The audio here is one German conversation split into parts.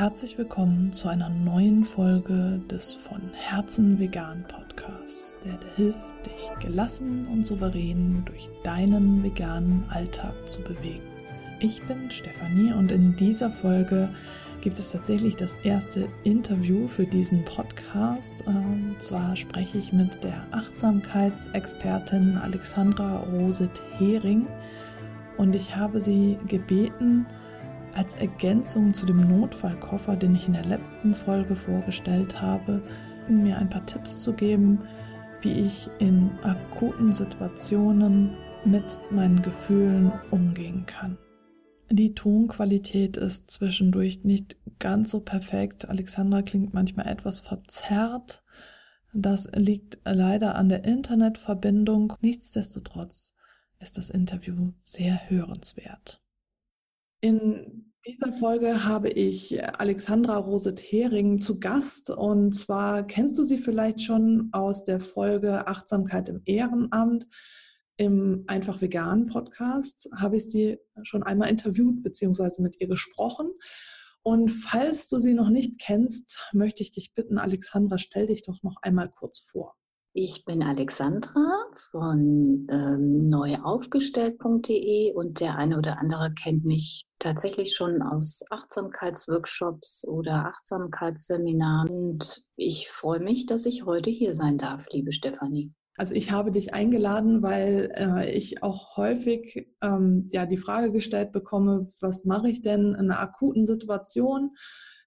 herzlich willkommen zu einer neuen Folge des von Herzen vegan Podcasts, der dir hilft, dich gelassen und souverän durch deinen veganen Alltag zu bewegen. Ich bin Stefanie und in dieser Folge gibt es tatsächlich das erste Interview für diesen Podcast. Und zwar spreche ich mit der Achtsamkeitsexpertin Alexandra Roset-Hering und ich habe sie gebeten, als Ergänzung zu dem Notfallkoffer, den ich in der letzten Folge vorgestellt habe, mir ein paar Tipps zu geben, wie ich in akuten Situationen mit meinen Gefühlen umgehen kann. Die Tonqualität ist zwischendurch nicht ganz so perfekt. Alexandra klingt manchmal etwas verzerrt. Das liegt leider an der Internetverbindung. Nichtsdestotrotz ist das Interview sehr hörenswert. In dieser Folge habe ich Alexandra Roset-Hering zu Gast. Und zwar kennst du sie vielleicht schon aus der Folge Achtsamkeit im Ehrenamt. Im Einfach Vegan Podcast habe ich sie schon einmal interviewt bzw. mit ihr gesprochen. Und falls du sie noch nicht kennst, möchte ich dich bitten, Alexandra, stell dich doch noch einmal kurz vor. Ich bin Alexandra von ähm, neuaufgestellt.de und der eine oder andere kennt mich tatsächlich schon aus Achtsamkeitsworkshops oder Achtsamkeitsseminaren. Und ich freue mich, dass ich heute hier sein darf, liebe Stefanie. Also ich habe dich eingeladen, weil äh, ich auch häufig ähm, ja die Frage gestellt bekomme, was mache ich denn in einer akuten Situation,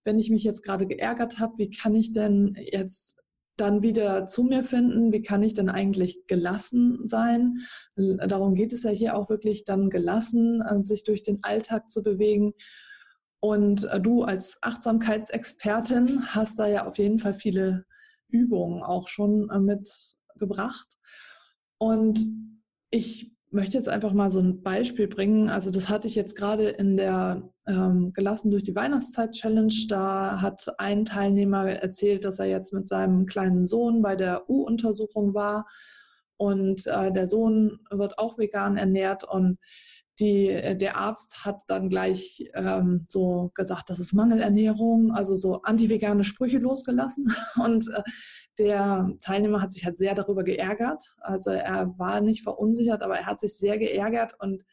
wenn ich mich jetzt gerade geärgert habe, wie kann ich denn jetzt dann wieder zu mir finden, wie kann ich denn eigentlich gelassen sein? Darum geht es ja hier auch wirklich dann gelassen, äh, sich durch den Alltag zu bewegen. Und äh, du als Achtsamkeitsexpertin hast da ja auf jeden Fall viele Übungen auch schon äh, mitgebracht. Und ich möchte jetzt einfach mal so ein Beispiel bringen. Also das hatte ich jetzt gerade in der ähm, Gelassen durch die Weihnachtszeit Challenge. Da hat ein Teilnehmer erzählt, dass er jetzt mit seinem kleinen Sohn bei der U-Untersuchung war und äh, der Sohn wird auch vegan ernährt und die, der Arzt hat dann gleich ähm, so gesagt, das ist Mangelernährung, also so anti-vegane Sprüche losgelassen. Und äh, der Teilnehmer hat sich halt sehr darüber geärgert. Also er war nicht verunsichert, aber er hat sich sehr geärgert und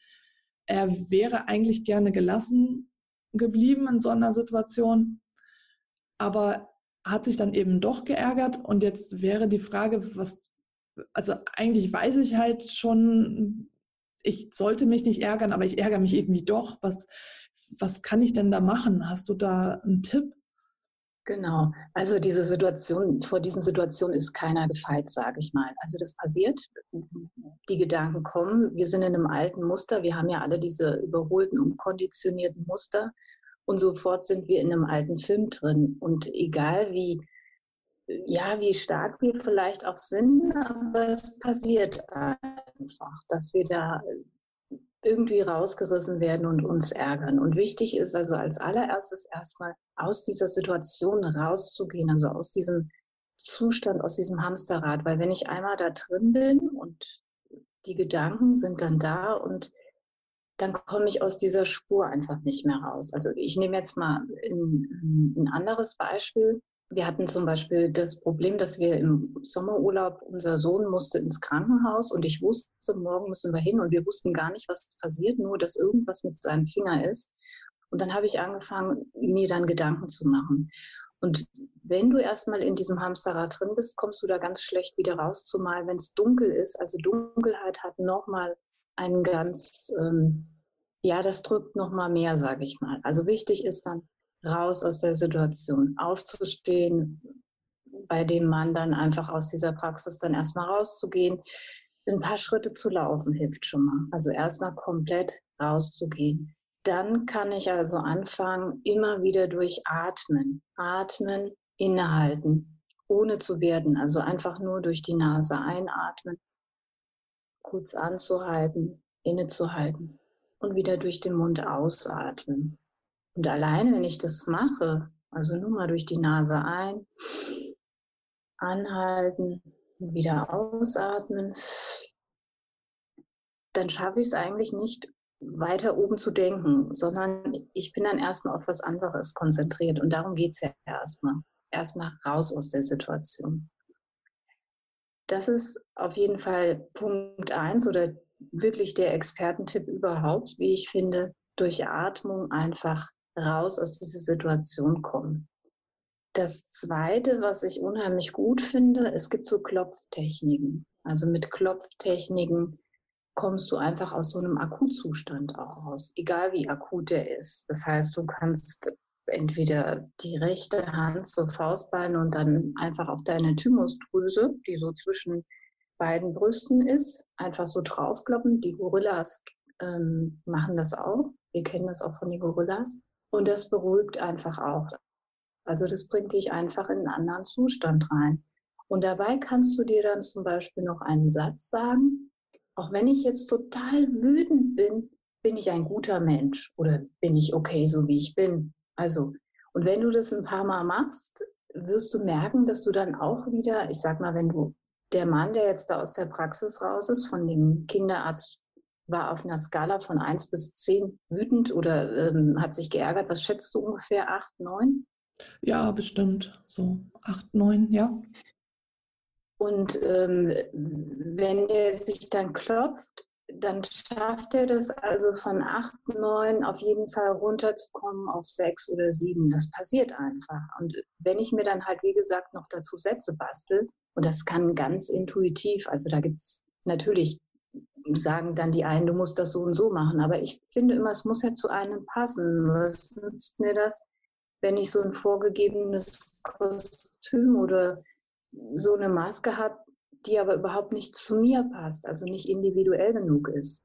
er wäre eigentlich gerne gelassen geblieben in so einer Situation, aber hat sich dann eben doch geärgert. Und jetzt wäre die Frage, was, also eigentlich weiß ich halt schon, ich sollte mich nicht ärgern, aber ich ärgere mich irgendwie doch. Was, was kann ich denn da machen? Hast du da einen Tipp? Genau. Also diese Situation, vor diesen Situationen ist keiner gefeit, sage ich mal. Also das passiert, die Gedanken kommen. Wir sind in einem alten Muster. Wir haben ja alle diese überholten und konditionierten Muster. Und sofort sind wir in einem alten Film drin. Und egal wie, ja, wie stark wir vielleicht auch sind, aber es passiert einfach, dass wir da irgendwie rausgerissen werden und uns ärgern. Und wichtig ist also als allererstes erstmal aus dieser Situation rauszugehen, also aus diesem Zustand, aus diesem Hamsterrad. Weil wenn ich einmal da drin bin und die Gedanken sind dann da und dann komme ich aus dieser Spur einfach nicht mehr raus. Also ich nehme jetzt mal ein, ein anderes Beispiel wir hatten zum Beispiel das Problem, dass wir im Sommerurlaub, unser Sohn musste ins Krankenhaus und ich wusste, morgen müssen wir hin und wir wussten gar nicht, was passiert, nur dass irgendwas mit seinem Finger ist. Und dann habe ich angefangen, mir dann Gedanken zu machen. Und wenn du erstmal in diesem Hamsterrad drin bist, kommst du da ganz schlecht wieder raus, zumal wenn es dunkel ist. Also Dunkelheit hat nochmal einen ganz, ähm, ja, das drückt nochmal mehr, sage ich mal. Also wichtig ist dann, raus aus der Situation, aufzustehen, bei dem Mann dann einfach aus dieser Praxis dann erstmal rauszugehen. Ein paar Schritte zu laufen hilft schon mal. Also erstmal komplett rauszugehen. Dann kann ich also anfangen, immer wieder durch Atmen, Atmen, innehalten, ohne zu werden. Also einfach nur durch die Nase einatmen, kurz anzuhalten, innezuhalten und wieder durch den Mund ausatmen. Und alleine, wenn ich das mache, also nur mal durch die Nase ein, anhalten, wieder ausatmen, dann schaffe ich es eigentlich nicht, weiter oben zu denken, sondern ich bin dann erstmal auf was anderes konzentriert. Und darum geht es ja erstmal. Erstmal raus aus der Situation. Das ist auf jeden Fall Punkt eins oder wirklich der Expertentipp überhaupt, wie ich finde, durch Atmung einfach raus aus dieser Situation kommen. Das Zweite, was ich unheimlich gut finde, es gibt so Klopftechniken. Also mit Klopftechniken kommst du einfach aus so einem Akutzustand auch raus, egal wie akut der ist. Das heißt, du kannst entweder die rechte Hand zur Faustbein und dann einfach auf deine Thymusdrüse, die so zwischen beiden Brüsten ist, einfach so draufkloppen. Die Gorillas ähm, machen das auch. Wir kennen das auch von den Gorillas. Und das beruhigt einfach auch. Also das bringt dich einfach in einen anderen Zustand rein. Und dabei kannst du dir dann zum Beispiel noch einen Satz sagen, auch wenn ich jetzt total wütend bin, bin ich ein guter Mensch oder bin ich okay, so wie ich bin. Also, und wenn du das ein paar Mal machst, wirst du merken, dass du dann auch wieder, ich sag mal, wenn du der Mann, der jetzt da aus der Praxis raus ist, von dem Kinderarzt, war auf einer Skala von 1 bis 10 wütend oder ähm, hat sich geärgert. Was schätzt du ungefähr? 8, 9? Ja, bestimmt. So 8, 9, ja. Und ähm, wenn der sich dann klopft, dann schafft er das also von 8, 9 auf jeden Fall runterzukommen auf 6 oder 7. Das passiert einfach. Und wenn ich mir dann halt, wie gesagt, noch dazu Sätze bastel, und das kann ganz intuitiv, also da gibt es natürlich, sagen dann die einen, du musst das so und so machen, aber ich finde immer, es muss ja zu einem passen. Was nützt mir das, wenn ich so ein vorgegebenes Kostüm oder so eine Maske habe, die aber überhaupt nicht zu mir passt, also nicht individuell genug ist.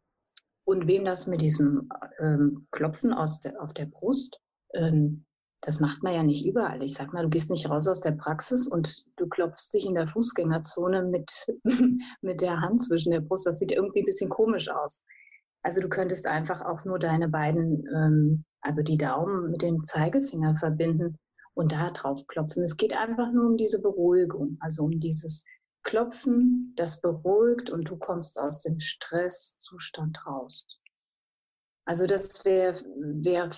Und wem das mit diesem ähm, Klopfen der, auf der Brust, ähm, das macht man ja nicht überall. Ich sag mal, du gehst nicht raus aus der Praxis und du klopfst dich in der Fußgängerzone mit, mit der Hand zwischen der Brust. Das sieht irgendwie ein bisschen komisch aus. Also du könntest einfach auch nur deine beiden, ähm, also die Daumen mit dem Zeigefinger verbinden und da drauf klopfen. Es geht einfach nur um diese Beruhigung, also um dieses Klopfen, das beruhigt und du kommst aus dem Stresszustand raus. Also das wäre wär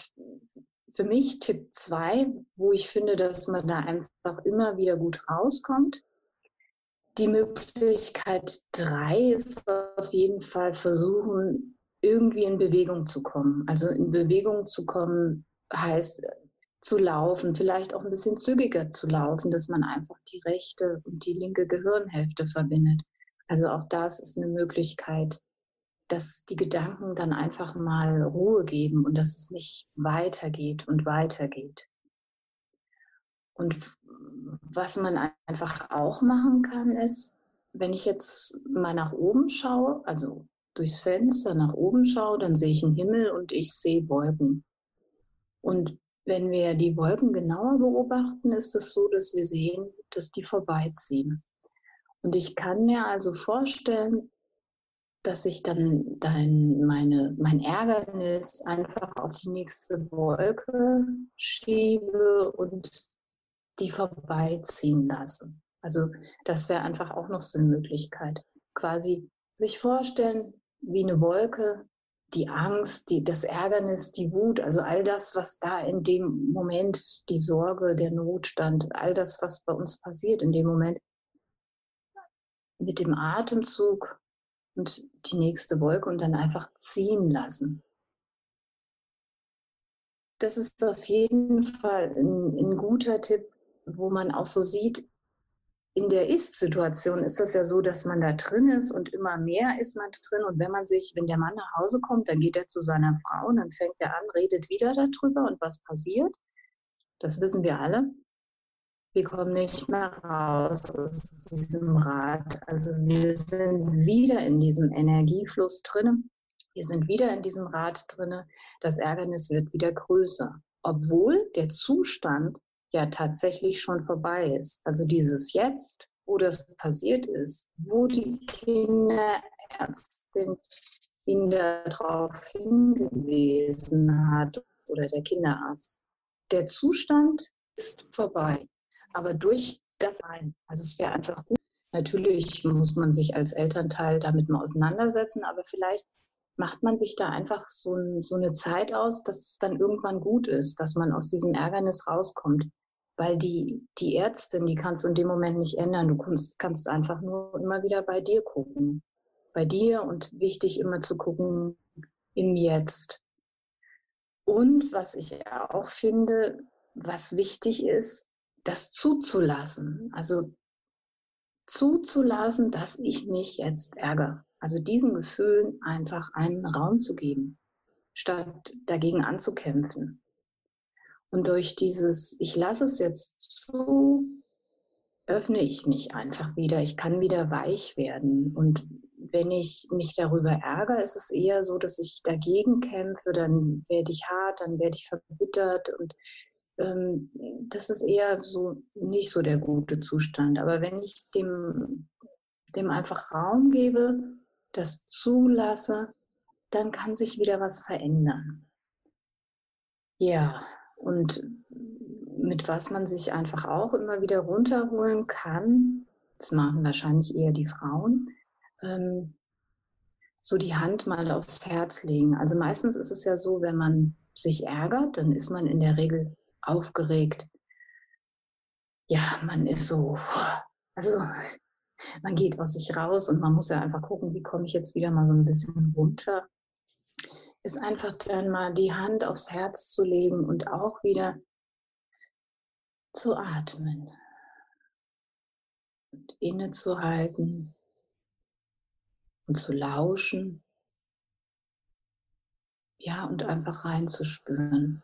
für mich Tipp 2, wo ich finde, dass man da einfach immer wieder gut rauskommt. Die Möglichkeit 3 ist auf jeden Fall versuchen, irgendwie in Bewegung zu kommen. Also in Bewegung zu kommen heißt zu laufen, vielleicht auch ein bisschen zügiger zu laufen, dass man einfach die rechte und die linke Gehirnhälfte verbindet. Also auch das ist eine Möglichkeit, dass die Gedanken dann einfach mal Ruhe geben und dass es nicht weitergeht und weitergeht. Und was man einfach auch machen kann, ist, wenn ich jetzt mal nach oben schaue, also durchs Fenster nach oben schaue, dann sehe ich einen Himmel und ich sehe Wolken. Und wenn wir die Wolken genauer beobachten, ist es so, dass wir sehen, dass die vorbeiziehen. Und ich kann mir also vorstellen, dass ich dann, dann meine, mein Ärgernis einfach auf die nächste Wolke schiebe und die vorbeiziehen lasse. Also das wäre einfach auch noch so eine Möglichkeit. Quasi sich vorstellen, wie eine Wolke die Angst, die, das Ärgernis, die Wut, also all das, was da in dem Moment, die Sorge, der Notstand, all das, was bei uns passiert in dem Moment, mit dem Atemzug und die nächste Wolke und dann einfach ziehen lassen. Das ist auf jeden Fall ein, ein guter Tipp, wo man auch so sieht, in der Ist-Situation ist das ja so, dass man da drin ist und immer mehr ist man drin. Und wenn man sich, wenn der Mann nach Hause kommt, dann geht er zu seiner Frau und dann fängt er an, redet wieder darüber und was passiert. Das wissen wir alle. Wir kommen nicht mehr raus aus diesem Rad. Also wir sind wieder in diesem Energiefluss drin. Wir sind wieder in diesem Rad drin. Das Ärgernis wird wieder größer. Obwohl der Zustand ja tatsächlich schon vorbei ist. Also dieses Jetzt, wo das passiert ist, wo die Kinderärztin ihn darauf hingewiesen hat oder der Kinderarzt. Der Zustand ist vorbei. Aber durch das ein, also es wäre einfach gut. Natürlich muss man sich als Elternteil damit mal auseinandersetzen, aber vielleicht macht man sich da einfach so, so eine Zeit aus, dass es dann irgendwann gut ist, dass man aus diesem Ärgernis rauskommt. Weil die, die Ärztin, die kannst du in dem Moment nicht ändern. Du kannst, kannst einfach nur immer wieder bei dir gucken. Bei dir und wichtig immer zu gucken im Jetzt. Und was ich auch finde, was wichtig ist, das zuzulassen. Also zuzulassen, dass ich mich jetzt ärgere. Also diesen Gefühlen einfach einen Raum zu geben, statt dagegen anzukämpfen. Und durch dieses, ich lasse es jetzt zu, öffne ich mich einfach wieder. Ich kann wieder weich werden. Und wenn ich mich darüber ärgere, ist es eher so, dass ich dagegen kämpfe, dann werde ich hart, dann werde ich verbittert und ähm, das ist eher so nicht so der gute Zustand. Aber wenn ich dem, dem einfach Raum gebe, das zulasse, dann kann sich wieder was verändern. Ja, und mit was man sich einfach auch immer wieder runterholen kann, das machen wahrscheinlich eher die Frauen, ähm, so die Hand mal aufs Herz legen. Also meistens ist es ja so, wenn man sich ärgert, dann ist man in der Regel aufgeregt. Ja, man ist so, also man geht aus sich raus und man muss ja einfach gucken, wie komme ich jetzt wieder mal so ein bisschen runter. Ist einfach dann mal die Hand aufs Herz zu legen und auch wieder zu atmen und innezuhalten und zu lauschen. Ja, und einfach reinzuspüren.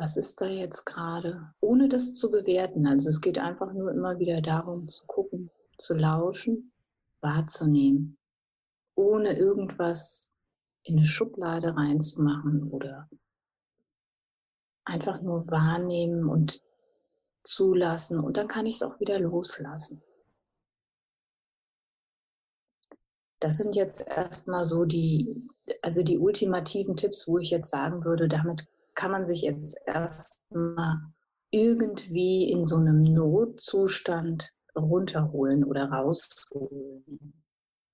Was ist da jetzt gerade? Ohne das zu bewerten. Also es geht einfach nur immer wieder darum zu gucken, zu lauschen, wahrzunehmen, ohne irgendwas in eine Schublade reinzumachen oder einfach nur wahrnehmen und zulassen und dann kann ich es auch wieder loslassen. Das sind jetzt erstmal so die, also die ultimativen Tipps, wo ich jetzt sagen würde, damit kann man sich jetzt erstmal irgendwie in so einem Notzustand runterholen oder rausholen.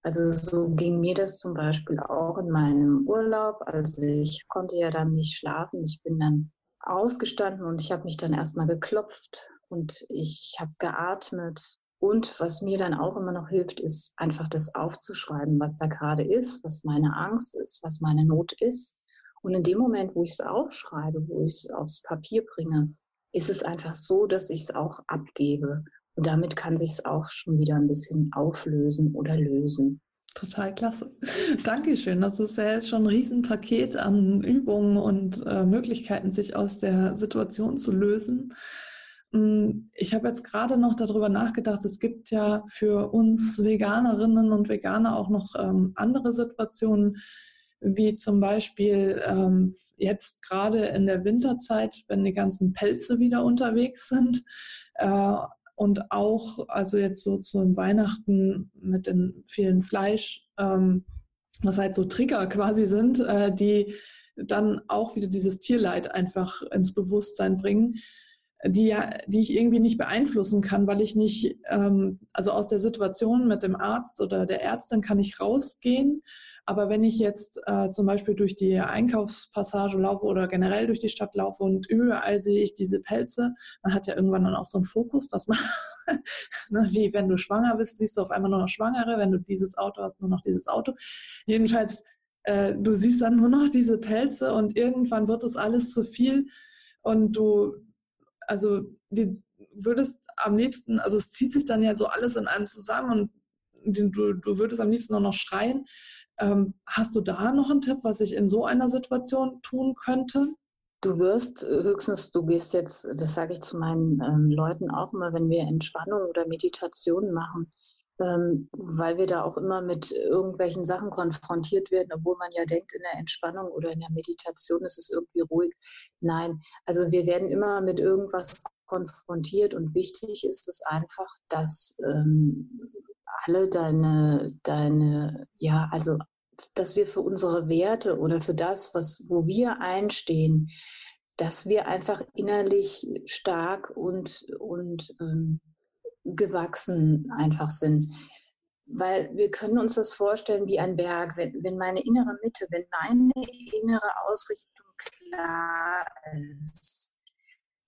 Also so ging mir das zum Beispiel auch in meinem Urlaub. Also ich konnte ja dann nicht schlafen. Ich bin dann aufgestanden und ich habe mich dann erstmal geklopft und ich habe geatmet. Und was mir dann auch immer noch hilft, ist einfach das aufzuschreiben, was da gerade ist, was meine Angst ist, was meine Not ist. Und in dem Moment, wo ich es aufschreibe, wo ich es aufs Papier bringe, ist es einfach so, dass ich es auch abgebe. Und damit kann sich es auch schon wieder ein bisschen auflösen oder lösen. Total klasse. Dankeschön. Das ist ja jetzt schon ein Riesenpaket an Übungen und äh, Möglichkeiten, sich aus der Situation zu lösen. Hm, ich habe jetzt gerade noch darüber nachgedacht, es gibt ja für uns Veganerinnen und Veganer auch noch ähm, andere Situationen, wie zum Beispiel ähm, jetzt gerade in der Winterzeit, wenn die ganzen Pelze wieder unterwegs sind. Äh, und auch, also jetzt so zu Weihnachten mit den vielen Fleisch, ähm, was halt so Trigger quasi sind, äh, die dann auch wieder dieses Tierleid einfach ins Bewusstsein bringen, die, die ich irgendwie nicht beeinflussen kann, weil ich nicht, ähm, also aus der Situation mit dem Arzt oder der Ärztin kann ich rausgehen aber wenn ich jetzt äh, zum Beispiel durch die Einkaufspassage laufe oder generell durch die Stadt laufe und überall sehe ich diese Pelze, man hat ja irgendwann dann auch so einen Fokus, dass man, ne, wie wenn du schwanger bist, siehst du auf einmal nur noch Schwangere, wenn du dieses Auto hast, nur noch dieses Auto. Jedenfalls, äh, du siehst dann nur noch diese Pelze und irgendwann wird es alles zu viel und du, also die würdest am liebsten, also es zieht sich dann ja so alles in einem zusammen und du, du würdest am liebsten nur noch schreien. Ähm, hast du da noch einen Tipp, was ich in so einer Situation tun könnte? Du wirst höchstens, du gehst jetzt, das sage ich zu meinen ähm, Leuten auch immer, wenn wir Entspannung oder Meditation machen, ähm, weil wir da auch immer mit irgendwelchen Sachen konfrontiert werden, obwohl man ja denkt, in der Entspannung oder in der Meditation ist es irgendwie ruhig. Nein, also wir werden immer mit irgendwas konfrontiert und wichtig ist es einfach, dass ähm, alle deine, deine, ja, also dass wir für unsere Werte oder für das, was, wo wir einstehen, dass wir einfach innerlich stark und, und ähm, gewachsen einfach sind. weil wir können uns das vorstellen wie ein Berg. Wenn, wenn meine innere Mitte, wenn meine innere Ausrichtung klar ist,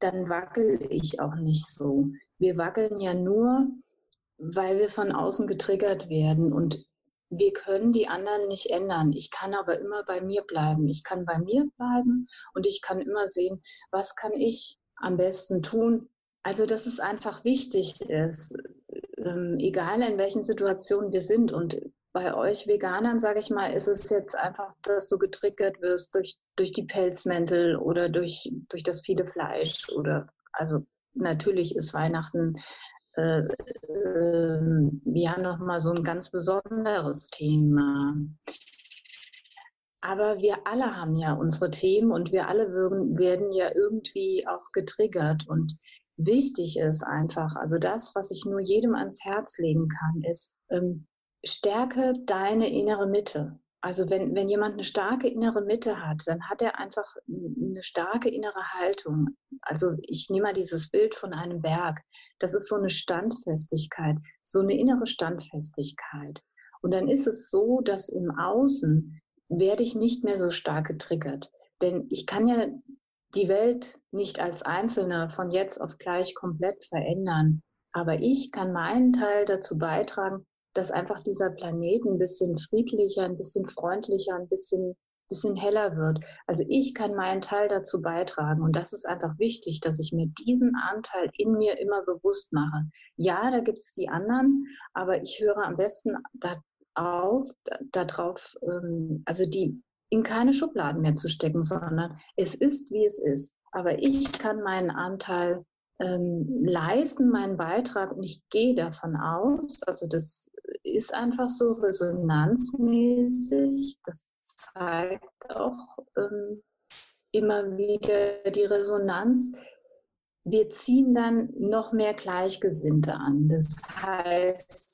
dann wackel ich auch nicht so. Wir wackeln ja nur, weil wir von außen getriggert werden und wir können die anderen nicht ändern. Ich kann aber immer bei mir bleiben. Ich kann bei mir bleiben und ich kann immer sehen, was kann ich am besten tun. Also, dass es einfach wichtig ist, ähm, egal in welchen Situationen wir sind. Und bei euch Veganern, sage ich mal, ist es jetzt einfach, dass du getriggert wirst durch, durch die Pelzmäntel oder durch, durch das viele Fleisch oder also natürlich ist Weihnachten äh, äh, ja nochmal so ein ganz besonderes Thema. Aber wir alle haben ja unsere Themen und wir alle werden, ja irgendwie auch getriggert. Und wichtig ist einfach, also das, was ich nur jedem ans Herz legen kann, ist, ähm, stärke deine innere Mitte. Also wenn, wenn jemand eine starke innere Mitte hat, dann hat er einfach eine starke innere Haltung. Also ich nehme mal dieses Bild von einem Berg. Das ist so eine Standfestigkeit, so eine innere Standfestigkeit. Und dann ist es so, dass im Außen werde ich nicht mehr so stark getriggert. Denn ich kann ja die Welt nicht als Einzelner von jetzt auf gleich komplett verändern. Aber ich kann meinen Teil dazu beitragen, dass einfach dieser Planet ein bisschen friedlicher, ein bisschen freundlicher, ein bisschen, bisschen heller wird. Also ich kann meinen Teil dazu beitragen und das ist einfach wichtig, dass ich mir diesen Anteil in mir immer bewusst mache. Ja, da gibt es die anderen, aber ich höre am besten da auf, darauf, ähm, also die in keine Schubladen mehr zu stecken, sondern es ist, wie es ist. Aber ich kann meinen Anteil ähm, leisten, meinen Beitrag und ich gehe davon aus, also das ist einfach so resonanzmäßig, das zeigt auch ähm, immer wieder die Resonanz. Wir ziehen dann noch mehr Gleichgesinnte an. Das heißt,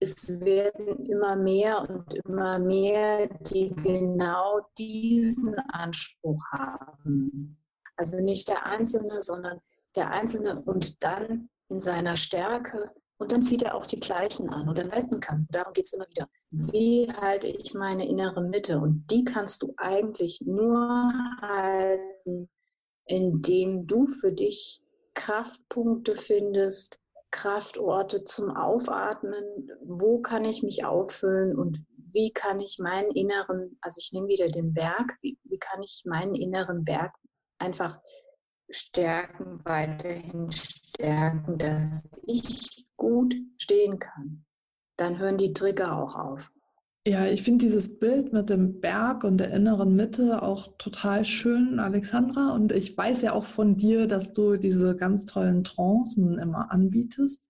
es werden immer mehr und immer mehr, die genau diesen Anspruch haben. Also nicht der Einzelne, sondern der Einzelne und dann in seiner Stärke und dann zieht er auch die Gleichen an und dann halten kann. Darum geht es immer wieder. Wie halte ich meine innere Mitte? Und die kannst du eigentlich nur halten, indem du für dich Kraftpunkte findest, Kraftorte zum Aufatmen. Wo kann ich mich auffüllen und wie kann ich meinen inneren, also ich nehme wieder den Berg, wie, wie kann ich meinen inneren Berg einfach stärken, weiterhin stärken, dass ich gut stehen kann. Dann hören die Trigger auch auf. Ja, ich finde dieses Bild mit dem Berg und der inneren Mitte auch total schön, Alexandra. Und ich weiß ja auch von dir, dass du diese ganz tollen Trancen immer anbietest.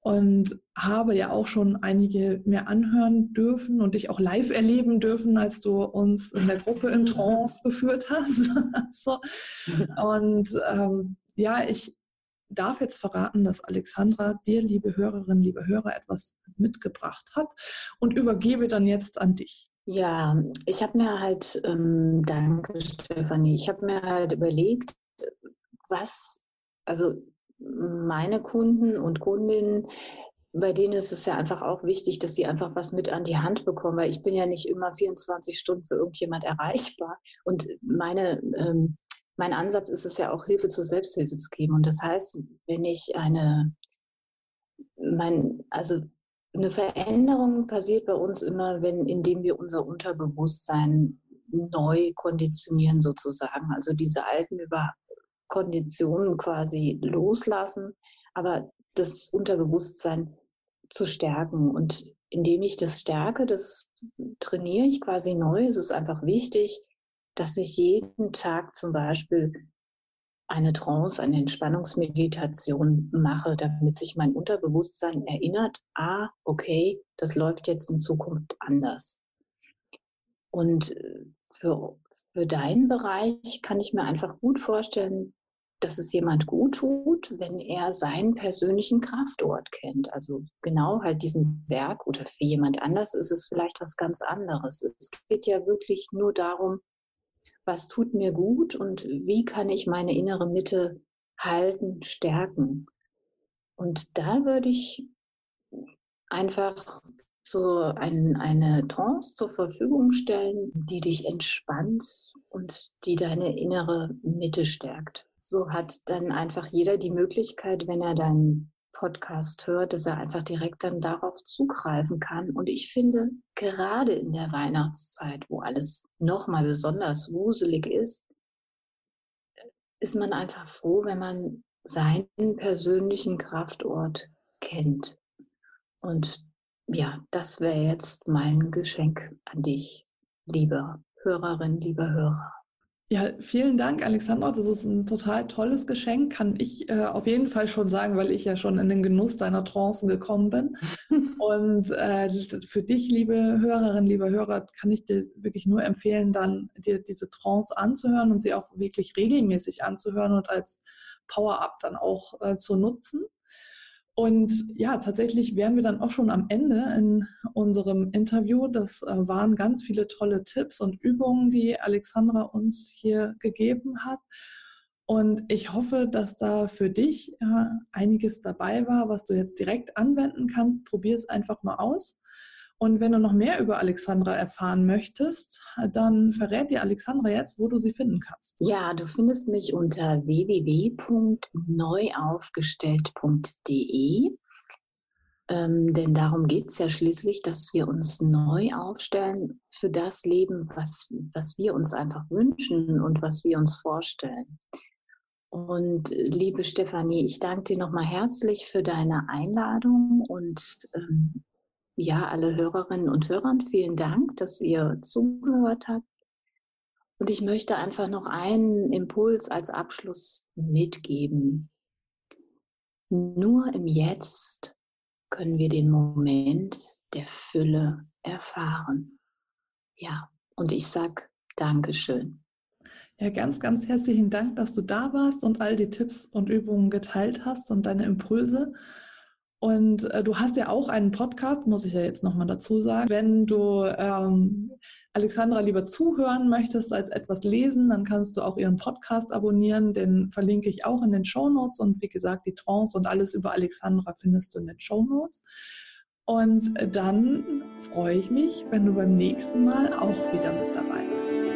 Und habe ja auch schon einige mir anhören dürfen und dich auch live erleben dürfen, als du uns in der Gruppe in Trance geführt hast. so. Und ähm, ja, ich darf jetzt verraten, dass Alexandra dir, liebe Hörerinnen, liebe Hörer, etwas mitgebracht hat und übergebe dann jetzt an dich. Ja, ich habe mir halt, ähm, danke Stefanie, ich habe mir halt überlegt, was, also meine Kunden und Kundinnen, bei denen ist es ja einfach auch wichtig, dass sie einfach was mit an die Hand bekommen, weil ich bin ja nicht immer 24 Stunden für irgendjemand erreichbar. Und meine ähm, mein Ansatz ist es ja auch, Hilfe zur Selbsthilfe zu geben. Und das heißt, wenn ich eine, mein, also eine Veränderung passiert bei uns immer, wenn, indem wir unser Unterbewusstsein neu konditionieren sozusagen. Also diese alten über Konditionen quasi loslassen, aber das Unterbewusstsein zu stärken. Und indem ich das stärke, das trainiere ich quasi neu. Es ist einfach wichtig, dass ich jeden Tag zum Beispiel eine Trance, eine Entspannungsmeditation mache, damit sich mein Unterbewusstsein erinnert, ah, okay, das läuft jetzt in Zukunft anders. Und äh, für, für deinen Bereich kann ich mir einfach gut vorstellen, dass es jemand gut tut, wenn er seinen persönlichen Kraftort kennt. Also genau halt diesen Berg oder für jemand anders ist es vielleicht was ganz anderes. Es geht ja wirklich nur darum, was tut mir gut und wie kann ich meine innere Mitte halten, stärken. Und da würde ich einfach so ein, eine Trance zur Verfügung stellen, die dich entspannt und die deine innere Mitte stärkt. So hat dann einfach jeder die Möglichkeit, wenn er deinen Podcast hört, dass er einfach direkt dann darauf zugreifen kann. Und ich finde, gerade in der Weihnachtszeit, wo alles nochmal besonders wuselig ist, ist man einfach froh, wenn man seinen persönlichen Kraftort kennt. Und ja, das wäre jetzt mein Geschenk an dich, liebe Hörerin, lieber Hörer. Ja, vielen Dank, Alexandra. Das ist ein total tolles Geschenk, kann ich äh, auf jeden Fall schon sagen, weil ich ja schon in den Genuss deiner Trancen gekommen bin. Und äh, für dich, liebe Hörerin, lieber Hörer, kann ich dir wirklich nur empfehlen, dann dir diese Trance anzuhören und sie auch wirklich regelmäßig anzuhören und als Power-Up dann auch äh, zu nutzen. Und ja, tatsächlich wären wir dann auch schon am Ende in unserem Interview. Das äh, waren ganz viele tolle Tipps und Übungen, die Alexandra uns hier gegeben hat. Und ich hoffe, dass da für dich äh, einiges dabei war, was du jetzt direkt anwenden kannst. Probier es einfach mal aus. Und wenn du noch mehr über Alexandra erfahren möchtest, dann verrät dir Alexandra jetzt, wo du sie finden kannst. Ja, du findest mich unter www.neuaufgestellt.de. Ähm, denn darum geht es ja schließlich, dass wir uns neu aufstellen für das Leben, was, was wir uns einfach wünschen und was wir uns vorstellen. Und liebe Stefanie, ich danke dir nochmal herzlich für deine Einladung und ähm, ja, alle Hörerinnen und Hörern, vielen Dank, dass ihr zugehört habt. Und ich möchte einfach noch einen Impuls als Abschluss mitgeben. Nur im Jetzt können wir den Moment der Fülle erfahren. Ja, und ich sag Dankeschön. Ja, ganz, ganz herzlichen Dank, dass du da warst und all die Tipps und Übungen geteilt hast und deine Impulse. Und äh, du hast ja auch einen Podcast, muss ich ja jetzt nochmal dazu sagen. Wenn du ähm, Alexandra lieber zuhören möchtest als etwas lesen, dann kannst du auch ihren Podcast abonnieren. Den verlinke ich auch in den Show Notes. Und wie gesagt, die Trance und alles über Alexandra findest du in den Show Notes. Und dann freue ich mich, wenn du beim nächsten Mal auch wieder mit dabei bist.